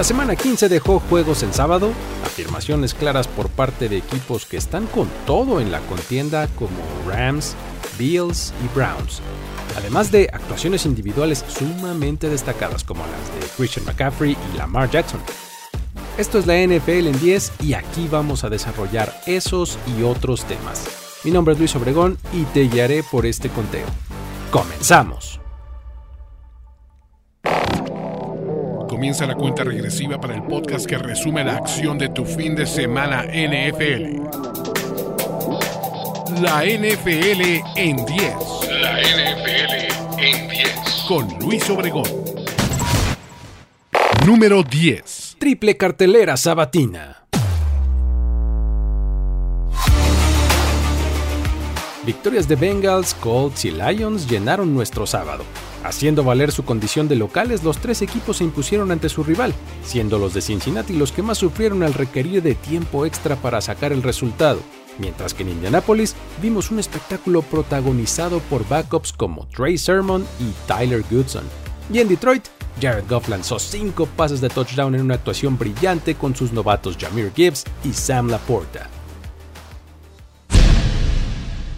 La semana 15 dejó juegos el sábado, afirmaciones claras por parte de equipos que están con todo en la contienda como Rams, Bills y Browns, además de actuaciones individuales sumamente destacadas como las de Christian McCaffrey y Lamar Jackson. Esto es la NFL en 10 y aquí vamos a desarrollar esos y otros temas. Mi nombre es Luis Obregón y te guiaré por este conteo. ¡Comenzamos! Comienza la cuenta regresiva para el podcast que resume la acción de tu fin de semana NFL. La NFL en 10. La NFL en 10. Con Luis Obregón. Número 10. Triple cartelera sabatina. Victorias de Bengals, Colts y Lions llenaron nuestro sábado. Haciendo valer su condición de locales, los tres equipos se impusieron ante su rival, siendo los de Cincinnati los que más sufrieron al requerir de tiempo extra para sacar el resultado, mientras que en Indianapolis vimos un espectáculo protagonizado por backups como Trey Sermon y Tyler Goodson. Y en Detroit, Jared Goff lanzó cinco pases de touchdown en una actuación brillante con sus novatos Jameer Gibbs y Sam Laporta.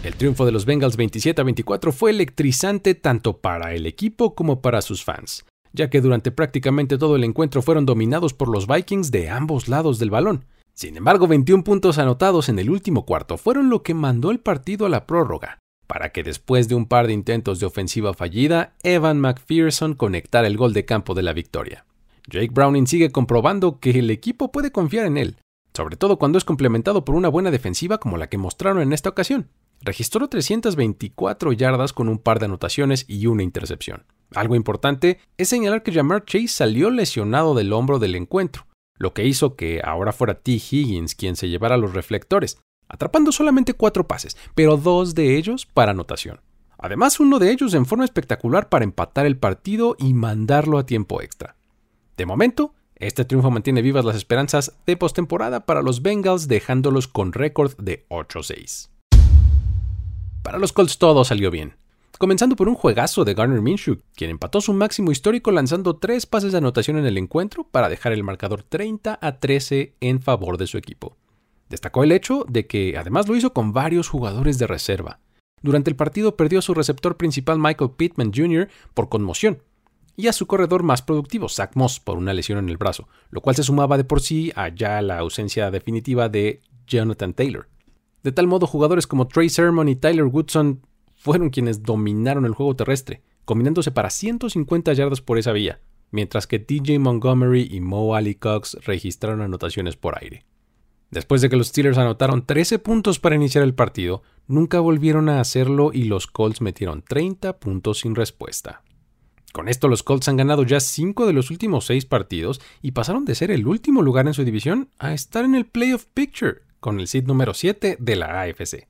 El triunfo de los Bengals 27 a 24 fue electrizante tanto para el equipo como para sus fans, ya que durante prácticamente todo el encuentro fueron dominados por los Vikings de ambos lados del balón. Sin embargo, 21 puntos anotados en el último cuarto fueron lo que mandó el partido a la prórroga, para que después de un par de intentos de ofensiva fallida, Evan McPherson conectara el gol de campo de la victoria. Jake Browning sigue comprobando que el equipo puede confiar en él, sobre todo cuando es complementado por una buena defensiva como la que mostraron en esta ocasión registró 324 yardas con un par de anotaciones y una intercepción. Algo importante es señalar que Jamar Chase salió lesionado del hombro del encuentro, lo que hizo que ahora fuera T. Higgins quien se llevara los reflectores, atrapando solamente cuatro pases, pero dos de ellos para anotación. Además, uno de ellos en forma espectacular para empatar el partido y mandarlo a tiempo extra. De momento, este triunfo mantiene vivas las esperanzas de postemporada para los Bengals, dejándolos con récord de 8-6. Para los Colts todo salió bien. Comenzando por un juegazo de Garner Minshew, quien empató su máximo histórico lanzando tres pases de anotación en el encuentro para dejar el marcador 30 a 13 en favor de su equipo. Destacó el hecho de que además lo hizo con varios jugadores de reserva. Durante el partido perdió a su receptor principal Michael Pittman Jr. por conmoción y a su corredor más productivo, Zach Moss, por una lesión en el brazo, lo cual se sumaba de por sí a ya la ausencia definitiva de Jonathan Taylor. De tal modo, jugadores como Trey Sermon y Tyler Woodson fueron quienes dominaron el juego terrestre, combinándose para 150 yardas por esa vía, mientras que DJ Montgomery y Mo Ali Cox registraron anotaciones por aire. Después de que los Steelers anotaron 13 puntos para iniciar el partido, nunca volvieron a hacerlo y los Colts metieron 30 puntos sin respuesta. Con esto los Colts han ganado ya 5 de los últimos 6 partidos y pasaron de ser el último lugar en su división a estar en el playoff picture, con el seed número 7 de la AFC.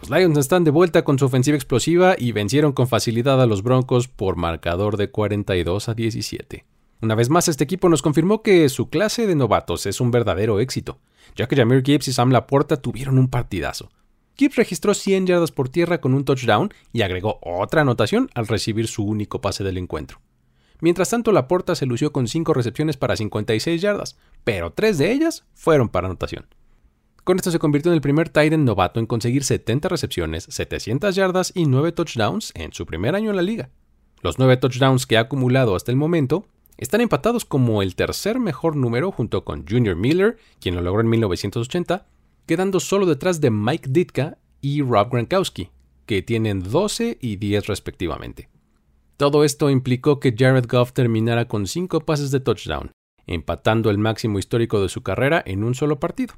Los Lions están de vuelta con su ofensiva explosiva y vencieron con facilidad a los Broncos por marcador de 42 a 17. Una vez más, este equipo nos confirmó que su clase de novatos es un verdadero éxito, ya que Jameer Gibbs y Sam Laporta tuvieron un partidazo. Gibbs registró 100 yardas por tierra con un touchdown y agregó otra anotación al recibir su único pase del encuentro. Mientras tanto, Laporta se lució con 5 recepciones para 56 yardas, pero 3 de ellas fueron para anotación. Con esto se convirtió en el primer Titan novato en conseguir 70 recepciones, 700 yardas y 9 touchdowns en su primer año en la liga. Los 9 touchdowns que ha acumulado hasta el momento están empatados como el tercer mejor número junto con Junior Miller, quien lo logró en 1980, quedando solo detrás de Mike Ditka y Rob Gronkowski, que tienen 12 y 10 respectivamente. Todo esto implicó que Jared Goff terminara con 5 pases de touchdown, empatando el máximo histórico de su carrera en un solo partido.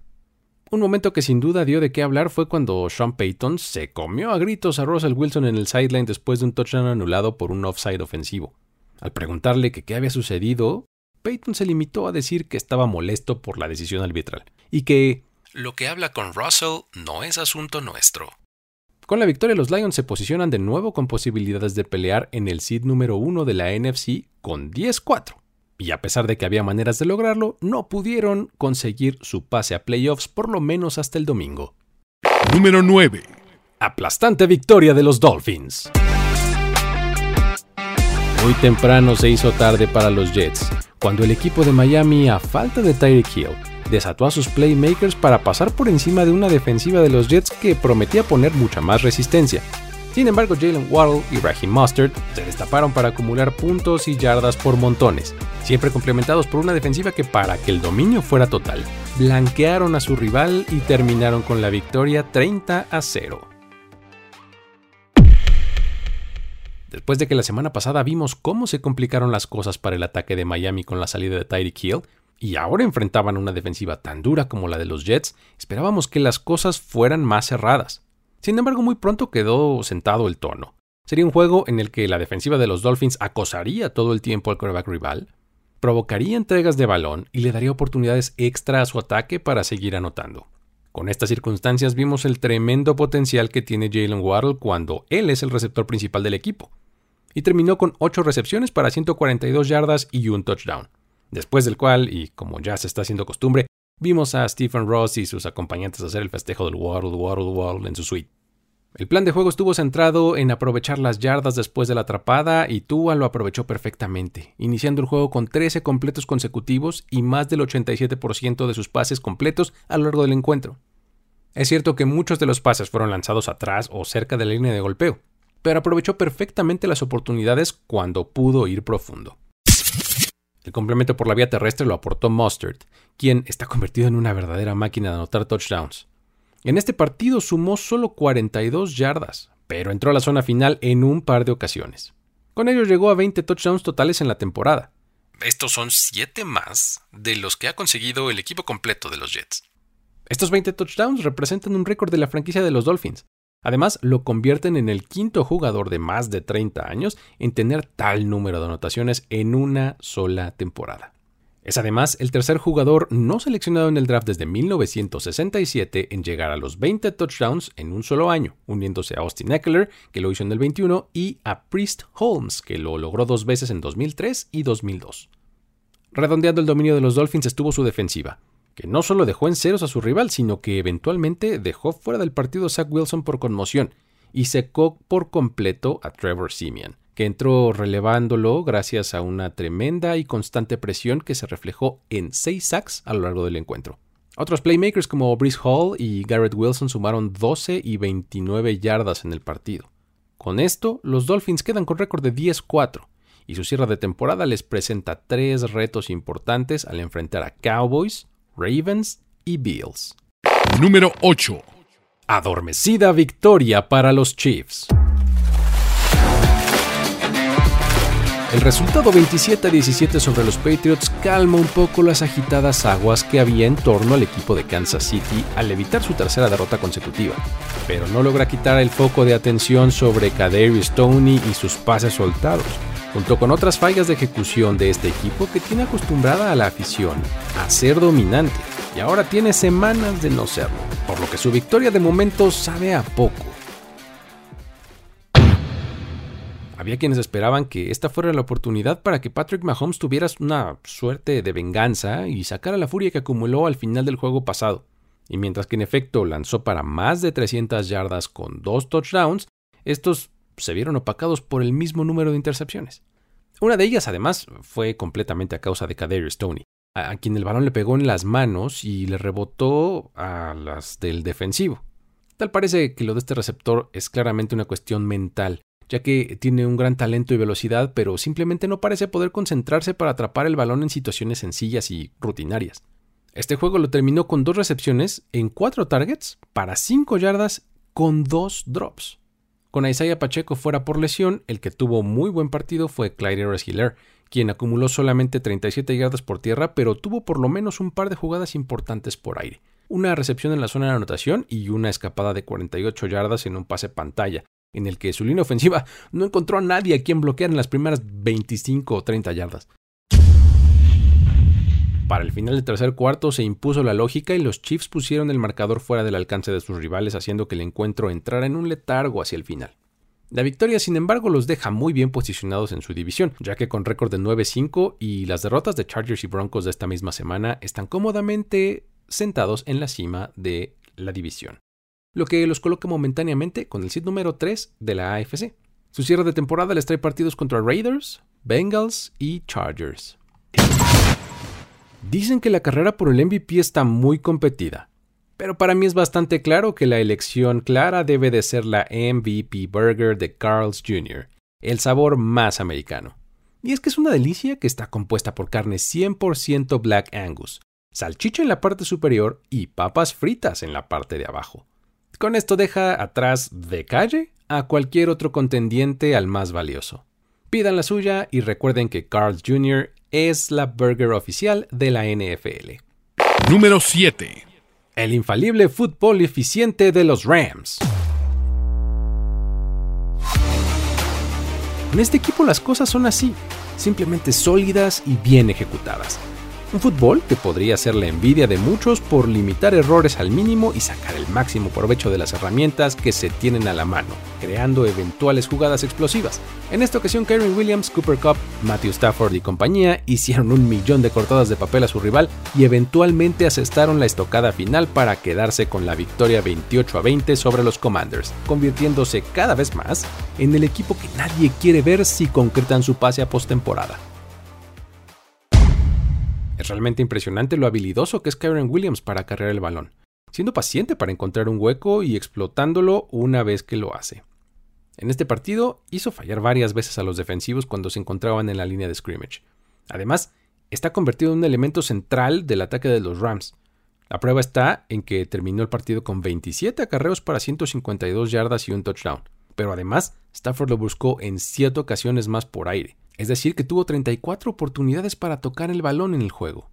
Un momento que sin duda dio de qué hablar fue cuando Sean Payton se comió a gritos a Russell Wilson en el sideline después de un touchdown anulado por un offside ofensivo. Al preguntarle que qué había sucedido, Payton se limitó a decir que estaba molesto por la decisión arbitral y que lo que habla con Russell no es asunto nuestro. Con la victoria, los Lions se posicionan de nuevo con posibilidades de pelear en el seed número 1 de la NFC con 10-4. Y a pesar de que había maneras de lograrlo, no pudieron conseguir su pase a playoffs por lo menos hasta el domingo. Número 9. Aplastante victoria de los Dolphins. Muy temprano se hizo tarde para los Jets, cuando el equipo de Miami, a falta de Tyreek Hill, desató a sus playmakers para pasar por encima de una defensiva de los Jets que prometía poner mucha más resistencia. Sin embargo, Jalen Waddle y Raheem Mustard se destaparon para acumular puntos y yardas por montones, siempre complementados por una defensiva que para que el dominio fuera total, blanquearon a su rival y terminaron con la victoria 30 a 0. Después de que la semana pasada vimos cómo se complicaron las cosas para el ataque de Miami con la salida de Tyreek Hill, y ahora enfrentaban una defensiva tan dura como la de los Jets, esperábamos que las cosas fueran más cerradas. Sin embargo, muy pronto quedó sentado el tono. Sería un juego en el que la defensiva de los Dolphins acosaría todo el tiempo al quarterback rival, provocaría entregas de balón y le daría oportunidades extra a su ataque para seguir anotando. Con estas circunstancias vimos el tremendo potencial que tiene Jalen Waddle cuando él es el receptor principal del equipo. Y terminó con 8 recepciones para 142 yardas y un touchdown. Después del cual, y como ya se está haciendo costumbre, vimos a Stephen Ross y sus acompañantes hacer el festejo del Waddle, Waddle, Waddle en su suite. El plan de juego estuvo centrado en aprovechar las yardas después de la atrapada y Tua lo aprovechó perfectamente, iniciando el juego con 13 completos consecutivos y más del 87% de sus pases completos a lo largo del encuentro. Es cierto que muchos de los pases fueron lanzados atrás o cerca de la línea de golpeo, pero aprovechó perfectamente las oportunidades cuando pudo ir profundo. El complemento por la vía terrestre lo aportó Mustard, quien está convertido en una verdadera máquina de anotar touchdowns. En este partido sumó solo 42 yardas, pero entró a la zona final en un par de ocasiones. Con ello llegó a 20 touchdowns totales en la temporada. Estos son 7 más de los que ha conseguido el equipo completo de los Jets. Estos 20 touchdowns representan un récord de la franquicia de los Dolphins. Además, lo convierten en el quinto jugador de más de 30 años en tener tal número de anotaciones en una sola temporada. Es además el tercer jugador no seleccionado en el draft desde 1967 en llegar a los 20 touchdowns en un solo año, uniéndose a Austin Eckler, que lo hizo en el 21, y a Priest Holmes, que lo logró dos veces en 2003 y 2002. Redondeando el dominio de los Dolphins estuvo su defensiva, que no solo dejó en ceros a su rival, sino que eventualmente dejó fuera del partido a Zach Wilson por conmoción y secó por completo a Trevor Simeon que entró relevándolo gracias a una tremenda y constante presión que se reflejó en seis sacks a lo largo del encuentro. Otros playmakers como Brice Hall y Garrett Wilson sumaron 12 y 29 yardas en el partido. Con esto, los Dolphins quedan con récord de 10-4 y su cierre de temporada les presenta tres retos importantes al enfrentar a Cowboys, Ravens y Bills. Número 8. Adormecida victoria para los Chiefs. El resultado 27 a 17 sobre los Patriots calma un poco las agitadas aguas que había en torno al equipo de Kansas City al evitar su tercera derrota consecutiva, pero no logra quitar el foco de atención sobre Kadarius Stoney y sus pases soltados, junto con otras fallas de ejecución de este equipo que tiene acostumbrada a la afición a ser dominante y ahora tiene semanas de no serlo, por lo que su victoria de momento sabe a poco. Había quienes esperaban que esta fuera la oportunidad para que Patrick Mahomes tuviera una suerte de venganza y sacara la furia que acumuló al final del juego pasado. Y mientras que en efecto lanzó para más de 300 yardas con dos touchdowns, estos se vieron opacados por el mismo número de intercepciones. Una de ellas, además, fue completamente a causa de Kadarius Stoney, a quien el balón le pegó en las manos y le rebotó a las del defensivo. Tal parece que lo de este receptor es claramente una cuestión mental, ya que tiene un gran talento y velocidad, pero simplemente no parece poder concentrarse para atrapar el balón en situaciones sencillas y rutinarias. Este juego lo terminó con dos recepciones en cuatro targets para cinco yardas con dos drops. Con Isaiah Pacheco fuera por lesión, el que tuvo muy buen partido fue Clyde Hiller, quien acumuló solamente 37 yardas por tierra, pero tuvo por lo menos un par de jugadas importantes por aire. Una recepción en la zona de anotación y una escapada de 48 yardas en un pase pantalla, en el que su línea ofensiva no encontró a nadie a quien bloquear en las primeras 25 o 30 yardas. Para el final del tercer cuarto se impuso la lógica y los Chiefs pusieron el marcador fuera del alcance de sus rivales, haciendo que el encuentro entrara en un letargo hacia el final. La victoria, sin embargo, los deja muy bien posicionados en su división, ya que con récord de 9-5 y las derrotas de Chargers y Broncos de esta misma semana están cómodamente sentados en la cima de la división lo que los coloca momentáneamente con el sit número 3 de la AFC. Su cierre de temporada les trae partidos contra Raiders, Bengals y Chargers. Dicen que la carrera por el MVP está muy competida, pero para mí es bastante claro que la elección clara debe de ser la MVP Burger de Carl's Jr., el sabor más americano. Y es que es una delicia que está compuesta por carne 100% Black Angus, salchicha en la parte superior y papas fritas en la parte de abajo. Con esto deja atrás de calle a cualquier otro contendiente al más valioso. Pidan la suya y recuerden que Carl's Jr. es la burger oficial de la NFL. Número 7. El infalible fútbol eficiente de los Rams. En este equipo las cosas son así, simplemente sólidas y bien ejecutadas. Un fútbol que podría ser la envidia de muchos por limitar errores al mínimo y sacar el máximo provecho de las herramientas que se tienen a la mano, creando eventuales jugadas explosivas. En esta ocasión, Karen Williams, Cooper Cup, Matthew Stafford y compañía hicieron un millón de cortadas de papel a su rival y eventualmente asestaron la estocada final para quedarse con la victoria 28 a 20 sobre los Commanders, convirtiéndose cada vez más en el equipo que nadie quiere ver si concretan su pase a postemporada. Es realmente impresionante lo habilidoso que es Kyron Williams para cargar el balón, siendo paciente para encontrar un hueco y explotándolo una vez que lo hace. En este partido hizo fallar varias veces a los defensivos cuando se encontraban en la línea de scrimmage. Además, está convertido en un elemento central del ataque de los Rams. La prueba está en que terminó el partido con 27 acarreos para 152 yardas y un touchdown. Pero además, Stafford lo buscó en 7 ocasiones más por aire, es decir, que tuvo 34 oportunidades para tocar el balón en el juego.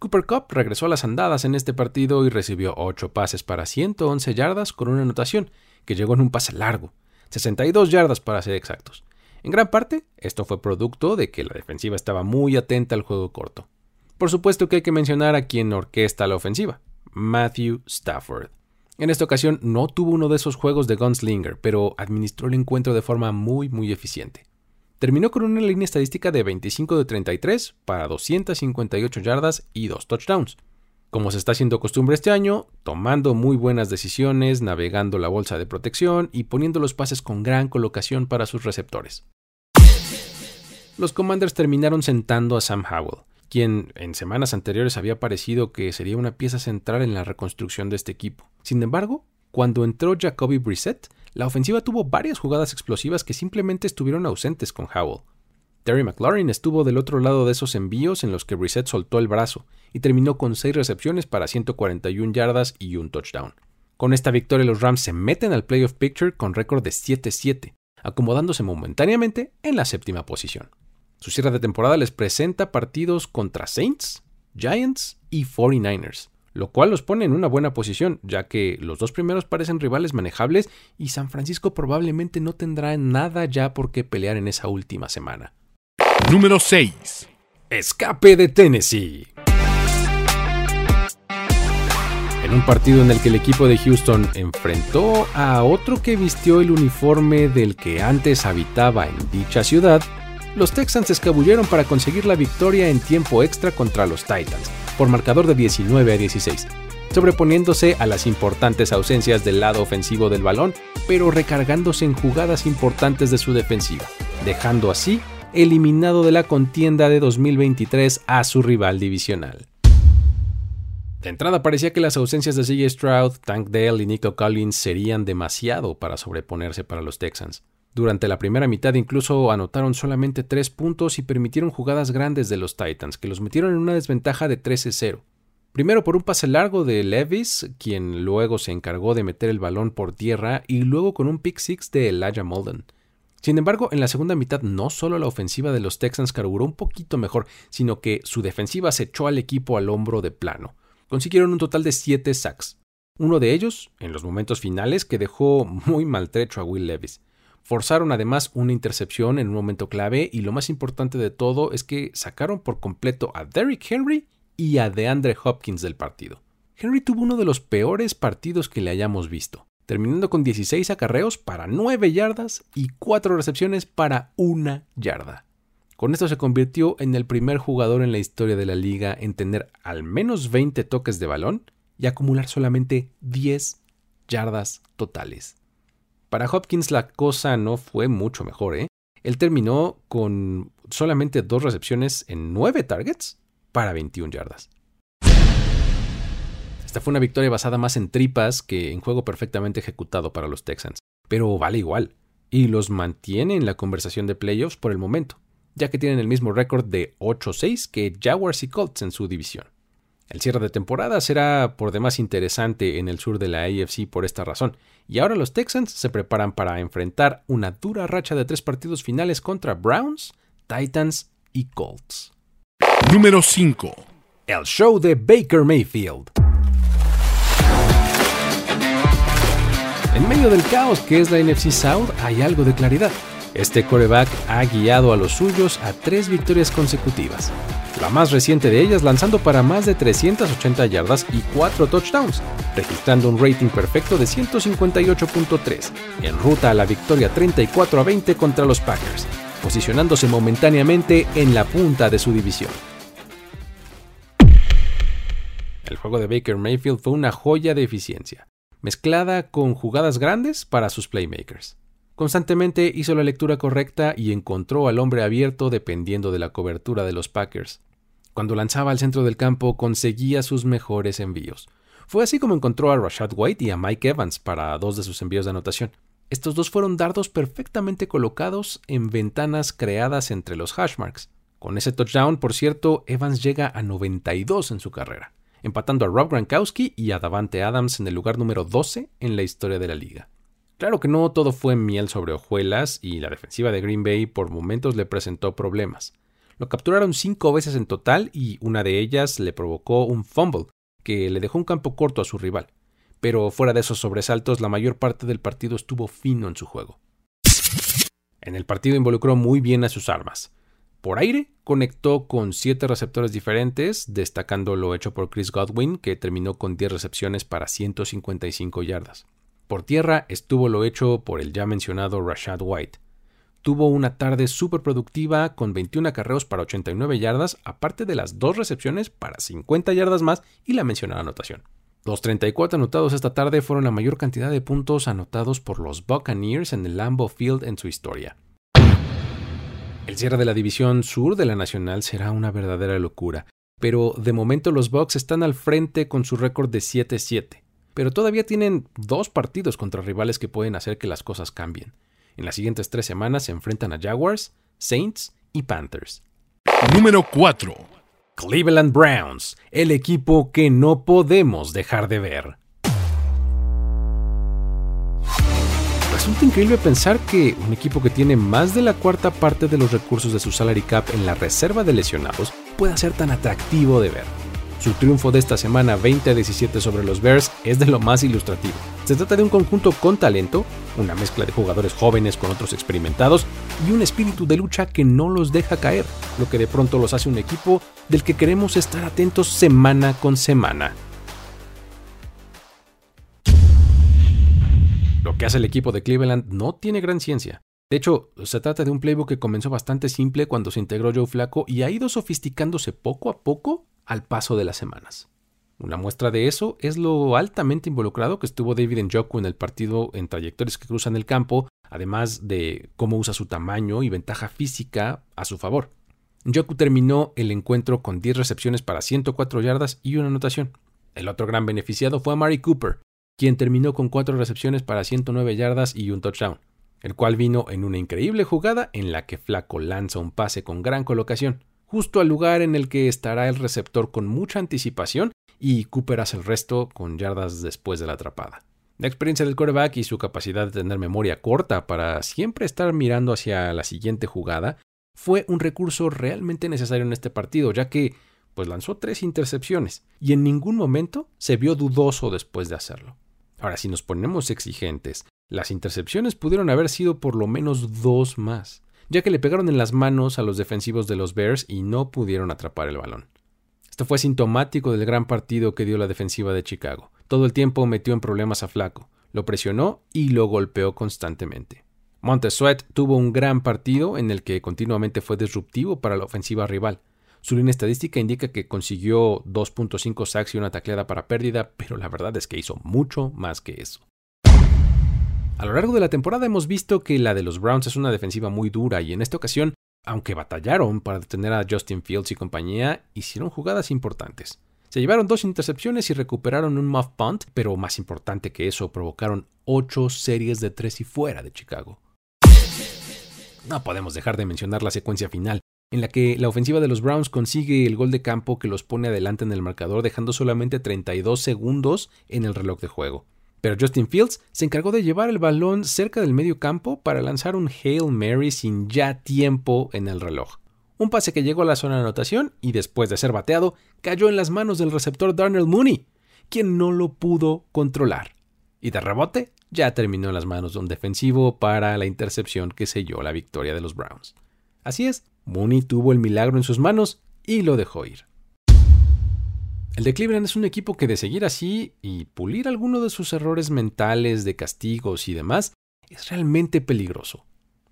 Cooper Cup regresó a las andadas en este partido y recibió 8 pases para 111 yardas con una anotación, que llegó en un pase largo, 62 yardas para ser exactos. En gran parte, esto fue producto de que la defensiva estaba muy atenta al juego corto. Por supuesto que hay que mencionar a quien orquesta la ofensiva, Matthew Stafford. En esta ocasión no tuvo uno de esos juegos de gunslinger, pero administró el encuentro de forma muy muy eficiente. Terminó con una línea estadística de 25 de 33 para 258 yardas y 2 touchdowns. Como se está haciendo costumbre este año, tomando muy buenas decisiones, navegando la bolsa de protección y poniendo los pases con gran colocación para sus receptores. Los Commanders terminaron sentando a Sam Howell, quien en semanas anteriores había parecido que sería una pieza central en la reconstrucción de este equipo. Sin embargo, cuando entró Jacoby Brissett, la ofensiva tuvo varias jugadas explosivas que simplemente estuvieron ausentes con Howell. Terry McLaurin estuvo del otro lado de esos envíos en los que Brissett soltó el brazo y terminó con 6 recepciones para 141 yardas y un touchdown. Con esta victoria los Rams se meten al playoff picture con récord de 7-7, acomodándose momentáneamente en la séptima posición. Su cierre de temporada les presenta partidos contra Saints, Giants y 49ers lo cual los pone en una buena posición, ya que los dos primeros parecen rivales manejables y San Francisco probablemente no tendrá nada ya por qué pelear en esa última semana. Número 6. Escape de Tennessee. En un partido en el que el equipo de Houston enfrentó a otro que vistió el uniforme del que antes habitaba en dicha ciudad, los Texans escabulleron para conseguir la victoria en tiempo extra contra los Titans, por marcador de 19 a 16, sobreponiéndose a las importantes ausencias del lado ofensivo del balón, pero recargándose en jugadas importantes de su defensiva, dejando así eliminado de la contienda de 2023 a su rival divisional. De entrada parecía que las ausencias de CJ Stroud, Tank Dale y Nico Collins serían demasiado para sobreponerse para los Texans. Durante la primera mitad incluso anotaron solamente tres puntos y permitieron jugadas grandes de los Titans, que los metieron en una desventaja de 13-0. Primero por un pase largo de Levis, quien luego se encargó de meter el balón por tierra, y luego con un pick six de Elijah Molden. Sin embargo, en la segunda mitad no solo la ofensiva de los Texans carburó un poquito mejor, sino que su defensiva se echó al equipo al hombro de plano. Consiguieron un total de 7 sacks. Uno de ellos, en los momentos finales, que dejó muy maltrecho a Will Levis. Forzaron además una intercepción en un momento clave y lo más importante de todo es que sacaron por completo a Derrick Henry y a DeAndre Hopkins del partido. Henry tuvo uno de los peores partidos que le hayamos visto, terminando con 16 acarreos para 9 yardas y 4 recepciones para 1 yarda. Con esto se convirtió en el primer jugador en la historia de la liga en tener al menos 20 toques de balón y acumular solamente 10 yardas totales. Para Hopkins la cosa no fue mucho mejor, ¿eh? Él terminó con solamente dos recepciones en nueve targets para 21 yardas. Esta fue una victoria basada más en tripas que en juego perfectamente ejecutado para los Texans, pero vale igual, y los mantiene en la conversación de playoffs por el momento, ya que tienen el mismo récord de 8-6 que Jaguars y Colts en su división. El cierre de temporada será por demás interesante en el sur de la AFC por esta razón, y ahora los Texans se preparan para enfrentar una dura racha de tres partidos finales contra Browns, Titans y Colts. Número 5. El show de Baker Mayfield. En medio del caos que es la NFC South hay algo de claridad. Este coreback ha guiado a los suyos a tres victorias consecutivas. La más reciente de ellas lanzando para más de 380 yardas y 4 touchdowns, registrando un rating perfecto de 158.3, en ruta a la victoria 34 a 20 contra los Packers, posicionándose momentáneamente en la punta de su división. El juego de Baker Mayfield fue una joya de eficiencia mezclada con jugadas grandes para sus playmakers. Constantemente hizo la lectura correcta y encontró al hombre abierto dependiendo de la cobertura de los Packers. Cuando lanzaba al centro del campo conseguía sus mejores envíos. Fue así como encontró a Rashad White y a Mike Evans para dos de sus envíos de anotación. Estos dos fueron dardos perfectamente colocados en ventanas creadas entre los hashmarks. Con ese touchdown, por cierto, Evans llega a 92 en su carrera empatando a Rob Gronkowski y a Davante Adams en el lugar número 12 en la historia de la liga. Claro que no todo fue miel sobre hojuelas y la defensiva de Green Bay por momentos le presentó problemas. Lo capturaron cinco veces en total y una de ellas le provocó un fumble que le dejó un campo corto a su rival. Pero fuera de esos sobresaltos, la mayor parte del partido estuvo fino en su juego. En el partido involucró muy bien a sus armas. Por aire, conectó con siete receptores diferentes, destacando lo hecho por Chris Godwin, que terminó con 10 recepciones para 155 yardas. Por tierra estuvo lo hecho por el ya mencionado Rashad White. Tuvo una tarde súper productiva con 21 acarreos para 89 yardas, aparte de las dos recepciones para 50 yardas más y la mencionada anotación. Los 34 anotados esta tarde fueron la mayor cantidad de puntos anotados por los Buccaneers en el Lambeau Field en su historia. El cierre de la división sur de la Nacional será una verdadera locura, pero de momento los Bucks están al frente con su récord de 7-7, pero todavía tienen dos partidos contra rivales que pueden hacer que las cosas cambien. En las siguientes tres semanas se enfrentan a Jaguars, Saints y Panthers. Número 4. Cleveland Browns, el equipo que no podemos dejar de ver. Resulta increíble pensar que un equipo que tiene más de la cuarta parte de los recursos de su salary cap en la reserva de lesionados pueda ser tan atractivo de ver. Su triunfo de esta semana 20 a 17 sobre los Bears es de lo más ilustrativo. Se trata de un conjunto con talento, una mezcla de jugadores jóvenes con otros experimentados y un espíritu de lucha que no los deja caer, lo que de pronto los hace un equipo del que queremos estar atentos semana con semana. Lo que hace el equipo de Cleveland no tiene gran ciencia. De hecho, se trata de un playbook que comenzó bastante simple cuando se integró Joe Flaco y ha ido sofisticándose poco a poco al paso de las semanas. Una muestra de eso es lo altamente involucrado que estuvo David Njoku en el partido en trayectorias que cruzan el campo, además de cómo usa su tamaño y ventaja física a su favor. Njoku terminó el encuentro con 10 recepciones para 104 yardas y una anotación. El otro gran beneficiado fue a Mari Cooper, quien terminó con cuatro recepciones para 109 yardas y un touchdown, el cual vino en una increíble jugada en la que Flaco lanza un pase con gran colocación, justo al lugar en el que estará el receptor con mucha anticipación y Cooper el resto con yardas después de la atrapada. La experiencia del quarterback y su capacidad de tener memoria corta para siempre estar mirando hacia la siguiente jugada fue un recurso realmente necesario en este partido, ya que pues lanzó tres intercepciones y en ningún momento se vio dudoso después de hacerlo. Ahora, si nos ponemos exigentes, las intercepciones pudieron haber sido por lo menos dos más, ya que le pegaron en las manos a los defensivos de los Bears y no pudieron atrapar el balón. Esto fue sintomático del gran partido que dio la defensiva de Chicago. Todo el tiempo metió en problemas a Flaco, lo presionó y lo golpeó constantemente. Montesuet tuvo un gran partido en el que continuamente fue disruptivo para la ofensiva rival, su línea estadística indica que consiguió 2.5 sacks y una tacleada para pérdida, pero la verdad es que hizo mucho más que eso. A lo largo de la temporada hemos visto que la de los Browns es una defensiva muy dura y en esta ocasión, aunque batallaron para detener a Justin Fields y compañía, hicieron jugadas importantes. Se llevaron dos intercepciones y recuperaron un muff punt, pero más importante que eso, provocaron ocho series de tres y fuera de Chicago. No podemos dejar de mencionar la secuencia final, en la que la ofensiva de los Browns consigue el gol de campo que los pone adelante en el marcador, dejando solamente 32 segundos en el reloj de juego. Pero Justin Fields se encargó de llevar el balón cerca del medio campo para lanzar un Hail Mary sin ya tiempo en el reloj. Un pase que llegó a la zona de anotación y después de ser bateado, cayó en las manos del receptor Darnell Mooney, quien no lo pudo controlar. Y de rebote, ya terminó en las manos de un defensivo para la intercepción que selló la victoria de los Browns. Así es, Mooney tuvo el milagro en sus manos y lo dejó ir. El de Cleveland es un equipo que de seguir así y pulir alguno de sus errores mentales de castigos y demás es realmente peligroso.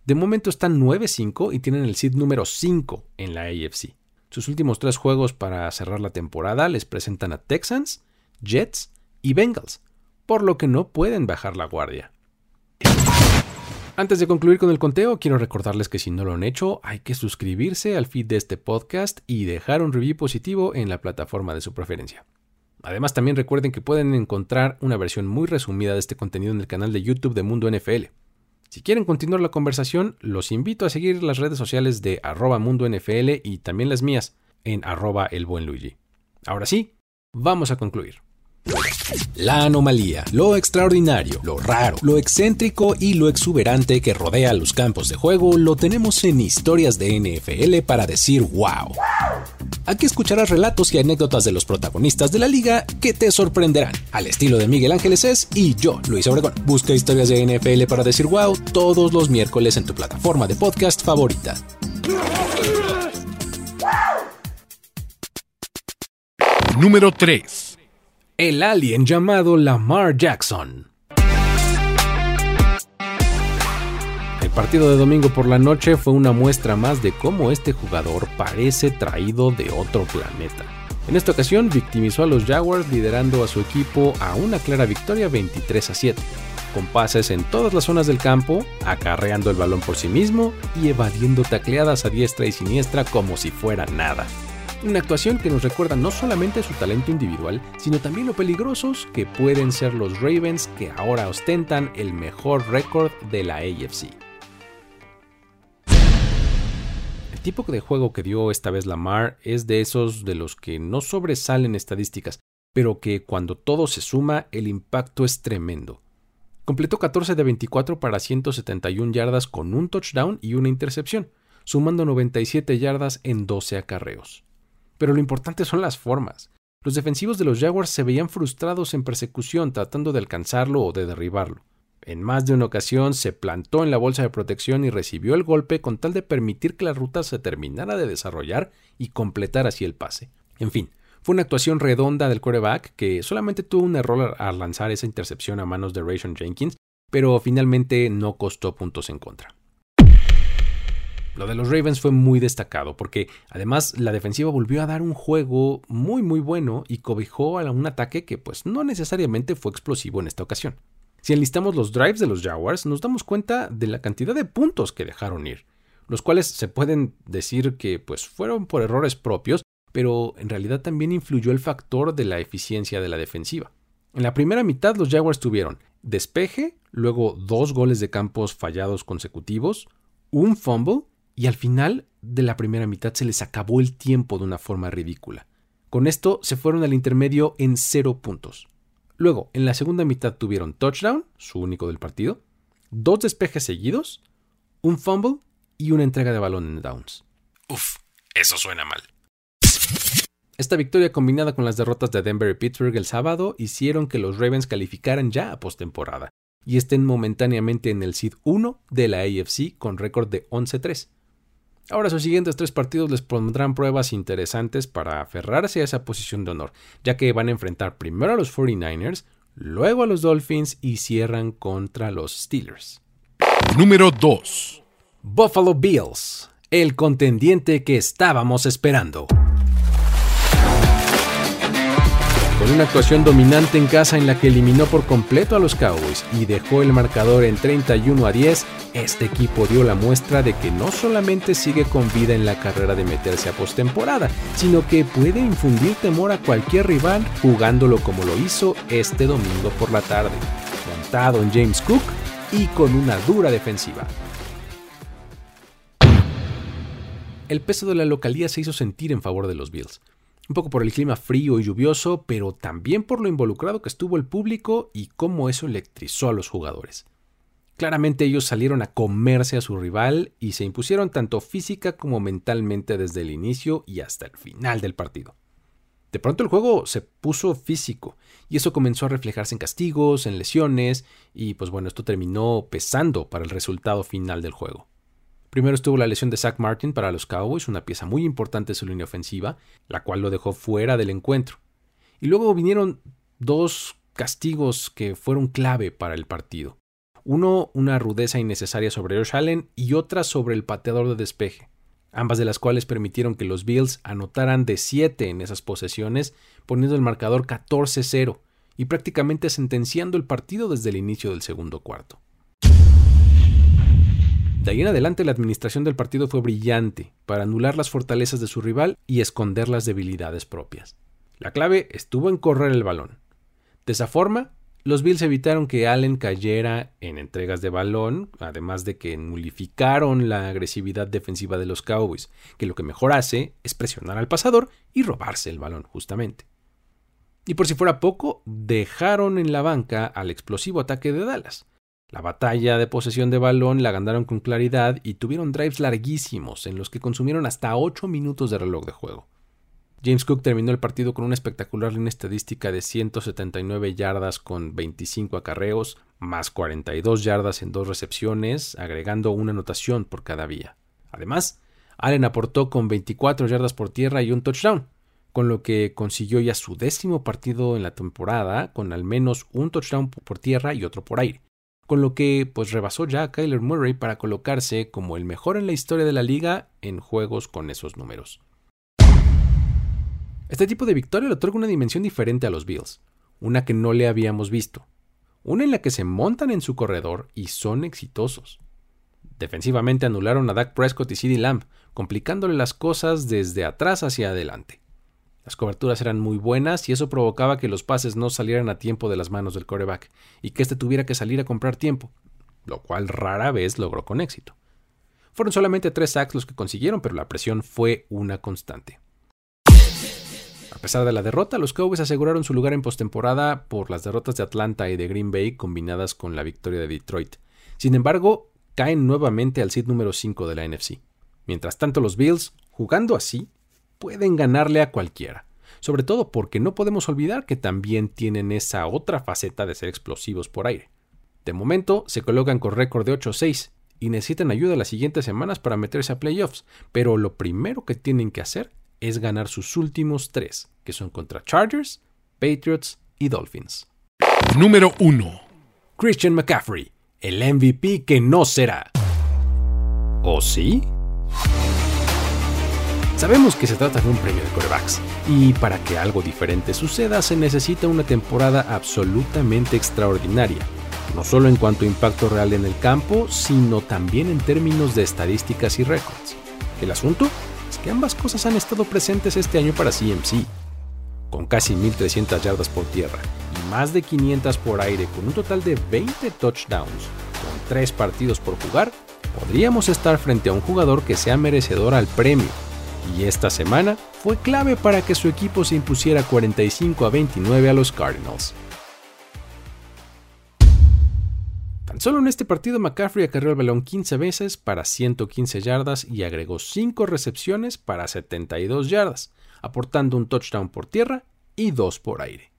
De momento están 9-5 y tienen el seed número 5 en la AFC. Sus últimos tres juegos para cerrar la temporada les presentan a Texans, Jets y Bengals, por lo que no pueden bajar la guardia. Antes de concluir con el conteo, quiero recordarles que si no lo han hecho, hay que suscribirse al feed de este podcast y dejar un review positivo en la plataforma de su preferencia. Además, también recuerden que pueden encontrar una versión muy resumida de este contenido en el canal de YouTube de Mundo NFL. Si quieren continuar la conversación, los invito a seguir las redes sociales de arroba Mundo NFL y también las mías en arroba el buen Luigi. Ahora sí, vamos a concluir. La anomalía, lo extraordinario, lo raro, lo excéntrico y lo exuberante que rodea los campos de juego lo tenemos en historias de NFL para decir wow. Aquí escucharás relatos y anécdotas de los protagonistas de la liga que te sorprenderán, al estilo de Miguel Ángeles es y yo, Luis Obregón. Busca historias de NFL para decir wow todos los miércoles en tu plataforma de podcast favorita. Número 3 el alien llamado Lamar Jackson. El partido de domingo por la noche fue una muestra más de cómo este jugador parece traído de otro planeta. En esta ocasión victimizó a los Jaguars liderando a su equipo a una clara victoria 23 a 7, con pases en todas las zonas del campo, acarreando el balón por sí mismo y evadiendo tacleadas a diestra y siniestra como si fuera nada. Una actuación que nos recuerda no solamente su talento individual, sino también lo peligrosos que pueden ser los Ravens que ahora ostentan el mejor récord de la AFC. El tipo de juego que dio esta vez Lamar es de esos de los que no sobresalen estadísticas, pero que cuando todo se suma el impacto es tremendo. Completó 14 de 24 para 171 yardas con un touchdown y una intercepción, sumando 97 yardas en 12 acarreos. Pero lo importante son las formas. Los defensivos de los Jaguars se veían frustrados en persecución tratando de alcanzarlo o de derribarlo. En más de una ocasión se plantó en la bolsa de protección y recibió el golpe con tal de permitir que la ruta se terminara de desarrollar y completar así el pase. En fin, fue una actuación redonda del quarterback que solamente tuvo un error al lanzar esa intercepción a manos de Rayshon Jenkins, pero finalmente no costó puntos en contra. Lo de los Ravens fue muy destacado porque además la defensiva volvió a dar un juego muy muy bueno y cobijó a un ataque que pues no necesariamente fue explosivo en esta ocasión. Si enlistamos los drives de los Jaguars nos damos cuenta de la cantidad de puntos que dejaron ir, los cuales se pueden decir que pues fueron por errores propios, pero en realidad también influyó el factor de la eficiencia de la defensiva. En la primera mitad los Jaguars tuvieron despeje, luego dos goles de campos fallados consecutivos, un fumble y al final de la primera mitad se les acabó el tiempo de una forma ridícula. Con esto se fueron al intermedio en cero puntos. Luego, en la segunda mitad tuvieron touchdown, su único del partido, dos despejes seguidos, un fumble y una entrega de balón en downs. Uf, eso suena mal. Esta victoria combinada con las derrotas de Denver y Pittsburgh el sábado hicieron que los Ravens calificaran ya a postemporada y estén momentáneamente en el seed 1 de la AFC con récord de 11-3. Ahora sus siguientes tres partidos les pondrán pruebas interesantes para aferrarse a esa posición de honor, ya que van a enfrentar primero a los 49ers, luego a los Dolphins y cierran contra los Steelers. Número 2. Buffalo Bills, el contendiente que estábamos esperando. Con una actuación dominante en casa en la que eliminó por completo a los Cowboys y dejó el marcador en 31 a 10, este equipo dio la muestra de que no solamente sigue con vida en la carrera de meterse a postemporada, sino que puede infundir temor a cualquier rival jugándolo como lo hizo este domingo por la tarde, montado en James Cook y con una dura defensiva. El peso de la localía se hizo sentir en favor de los Bills un poco por el clima frío y lluvioso, pero también por lo involucrado que estuvo el público y cómo eso electrizó a los jugadores. Claramente ellos salieron a comerse a su rival y se impusieron tanto física como mentalmente desde el inicio y hasta el final del partido. De pronto el juego se puso físico y eso comenzó a reflejarse en castigos, en lesiones y pues bueno, esto terminó pesando para el resultado final del juego. Primero estuvo la lesión de Zach Martin para los Cowboys, una pieza muy importante de su línea ofensiva, la cual lo dejó fuera del encuentro. Y luego vinieron dos castigos que fueron clave para el partido. Uno, una rudeza innecesaria sobre Josh Allen y otra sobre el pateador de despeje, ambas de las cuales permitieron que los Bills anotaran de 7 en esas posesiones, poniendo el marcador 14-0 y prácticamente sentenciando el partido desde el inicio del segundo cuarto. De ahí en adelante la administración del partido fue brillante para anular las fortalezas de su rival y esconder las debilidades propias. La clave estuvo en correr el balón. De esa forma, los Bills evitaron que Allen cayera en entregas de balón, además de que nulificaron la agresividad defensiva de los Cowboys, que lo que mejor hace es presionar al pasador y robarse el balón, justamente. Y por si fuera poco, dejaron en la banca al explosivo ataque de Dallas, la batalla de posesión de balón la ganaron con claridad y tuvieron drives larguísimos en los que consumieron hasta 8 minutos de reloj de juego. James Cook terminó el partido con una espectacular línea estadística de 179 yardas con 25 acarreos, más 42 yardas en dos recepciones, agregando una anotación por cada vía. Además, Allen aportó con 24 yardas por tierra y un touchdown, con lo que consiguió ya su décimo partido en la temporada con al menos un touchdown por tierra y otro por aire con lo que pues rebasó ya a Kyler Murray para colocarse como el mejor en la historia de la liga en juegos con esos números. Este tipo de victoria le otorga una dimensión diferente a los Bills, una que no le habíamos visto, una en la que se montan en su corredor y son exitosos. Defensivamente anularon a Dak Prescott y CeeDee Lamb, complicándole las cosas desde atrás hacia adelante. Las coberturas eran muy buenas y eso provocaba que los pases no salieran a tiempo de las manos del coreback y que éste tuviera que salir a comprar tiempo, lo cual rara vez logró con éxito. Fueron solamente tres sacks los que consiguieron, pero la presión fue una constante. A pesar de la derrota, los Cowboys aseguraron su lugar en postemporada por las derrotas de Atlanta y de Green Bay combinadas con la victoria de Detroit. Sin embargo, caen nuevamente al seed número 5 de la NFC. Mientras tanto, los Bills, jugando así, pueden ganarle a cualquiera. Sobre todo porque no podemos olvidar que también tienen esa otra faceta de ser explosivos por aire. De momento se colocan con récord de 8-6 y necesitan ayuda las siguientes semanas para meterse a playoffs, pero lo primero que tienen que hacer es ganar sus últimos tres, que son contra Chargers, Patriots y Dolphins. Número 1. Christian McCaffrey, el MVP que no será. ¿O sí? Sabemos que se trata de un premio de corebacks, y para que algo diferente suceda se necesita una temporada absolutamente extraordinaria, no solo en cuanto a impacto real en el campo, sino también en términos de estadísticas y récords. El asunto es que ambas cosas han estado presentes este año para CMC. Con casi 1.300 yardas por tierra y más de 500 por aire con un total de 20 touchdowns, con 3 partidos por jugar, podríamos estar frente a un jugador que sea merecedor al premio y esta semana fue clave para que su equipo se impusiera 45 a 29 a los Cardinals. Tan solo en este partido McCaffrey acarreó el balón 15 veces para 115 yardas y agregó 5 recepciones para 72 yardas, aportando un touchdown por tierra y 2 por aire.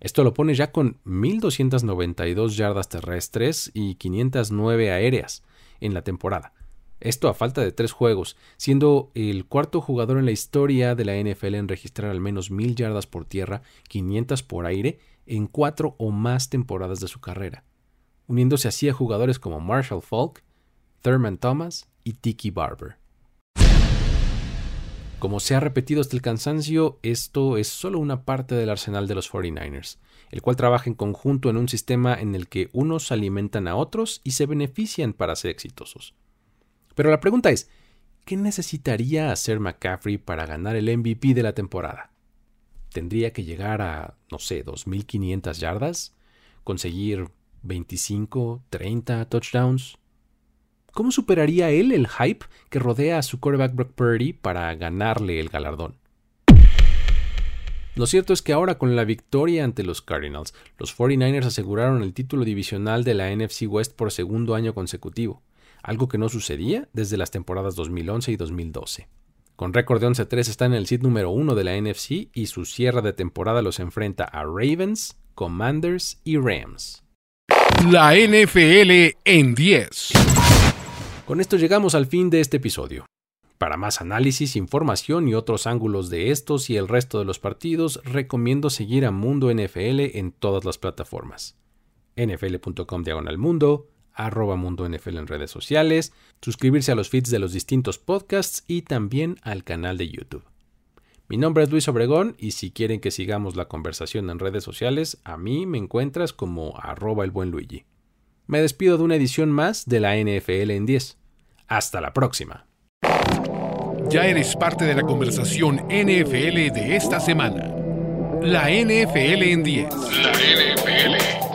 Esto lo pone ya con 1.292 yardas terrestres y 509 aéreas en la temporada, esto a falta de tres juegos, siendo el cuarto jugador en la historia de la NFL en registrar al menos mil yardas por tierra, 500 por aire, en cuatro o más temporadas de su carrera, uniéndose así a jugadores como Marshall Falk, Thurman Thomas y Tiki Barber. Como se ha repetido hasta el cansancio, esto es solo una parte del arsenal de los 49ers, el cual trabaja en conjunto en un sistema en el que unos alimentan a otros y se benefician para ser exitosos. Pero la pregunta es, ¿qué necesitaría hacer McCaffrey para ganar el MVP de la temporada? ¿Tendría que llegar a, no sé, 2.500 yardas? ¿Conseguir 25, 30 touchdowns? ¿Cómo superaría él el hype que rodea a su quarterback Brock Purdy para ganarle el galardón? Lo cierto es que ahora con la victoria ante los Cardinals, los 49ers aseguraron el título divisional de la NFC West por segundo año consecutivo, algo que no sucedía desde las temporadas 2011 y 2012. Con récord de 11-3 está en el seed número 1 de la NFC y su cierre de temporada los enfrenta a Ravens, Commanders y Rams. La NFL en 10. Con esto llegamos al fin de este episodio. Para más análisis, información y otros ángulos de estos y el resto de los partidos, recomiendo seguir a Mundo NFL en todas las plataformas. nfl.com diagonal mundo, arroba mundo NFL en redes sociales, suscribirse a los feeds de los distintos podcasts y también al canal de YouTube. Mi nombre es Luis Obregón y si quieren que sigamos la conversación en redes sociales, a mí me encuentras como arroba el buen Luigi. Me despido de una edición más de la NFL en 10. Hasta la próxima. Ya eres parte de la conversación NFL de esta semana. La NFL en 10. La NFL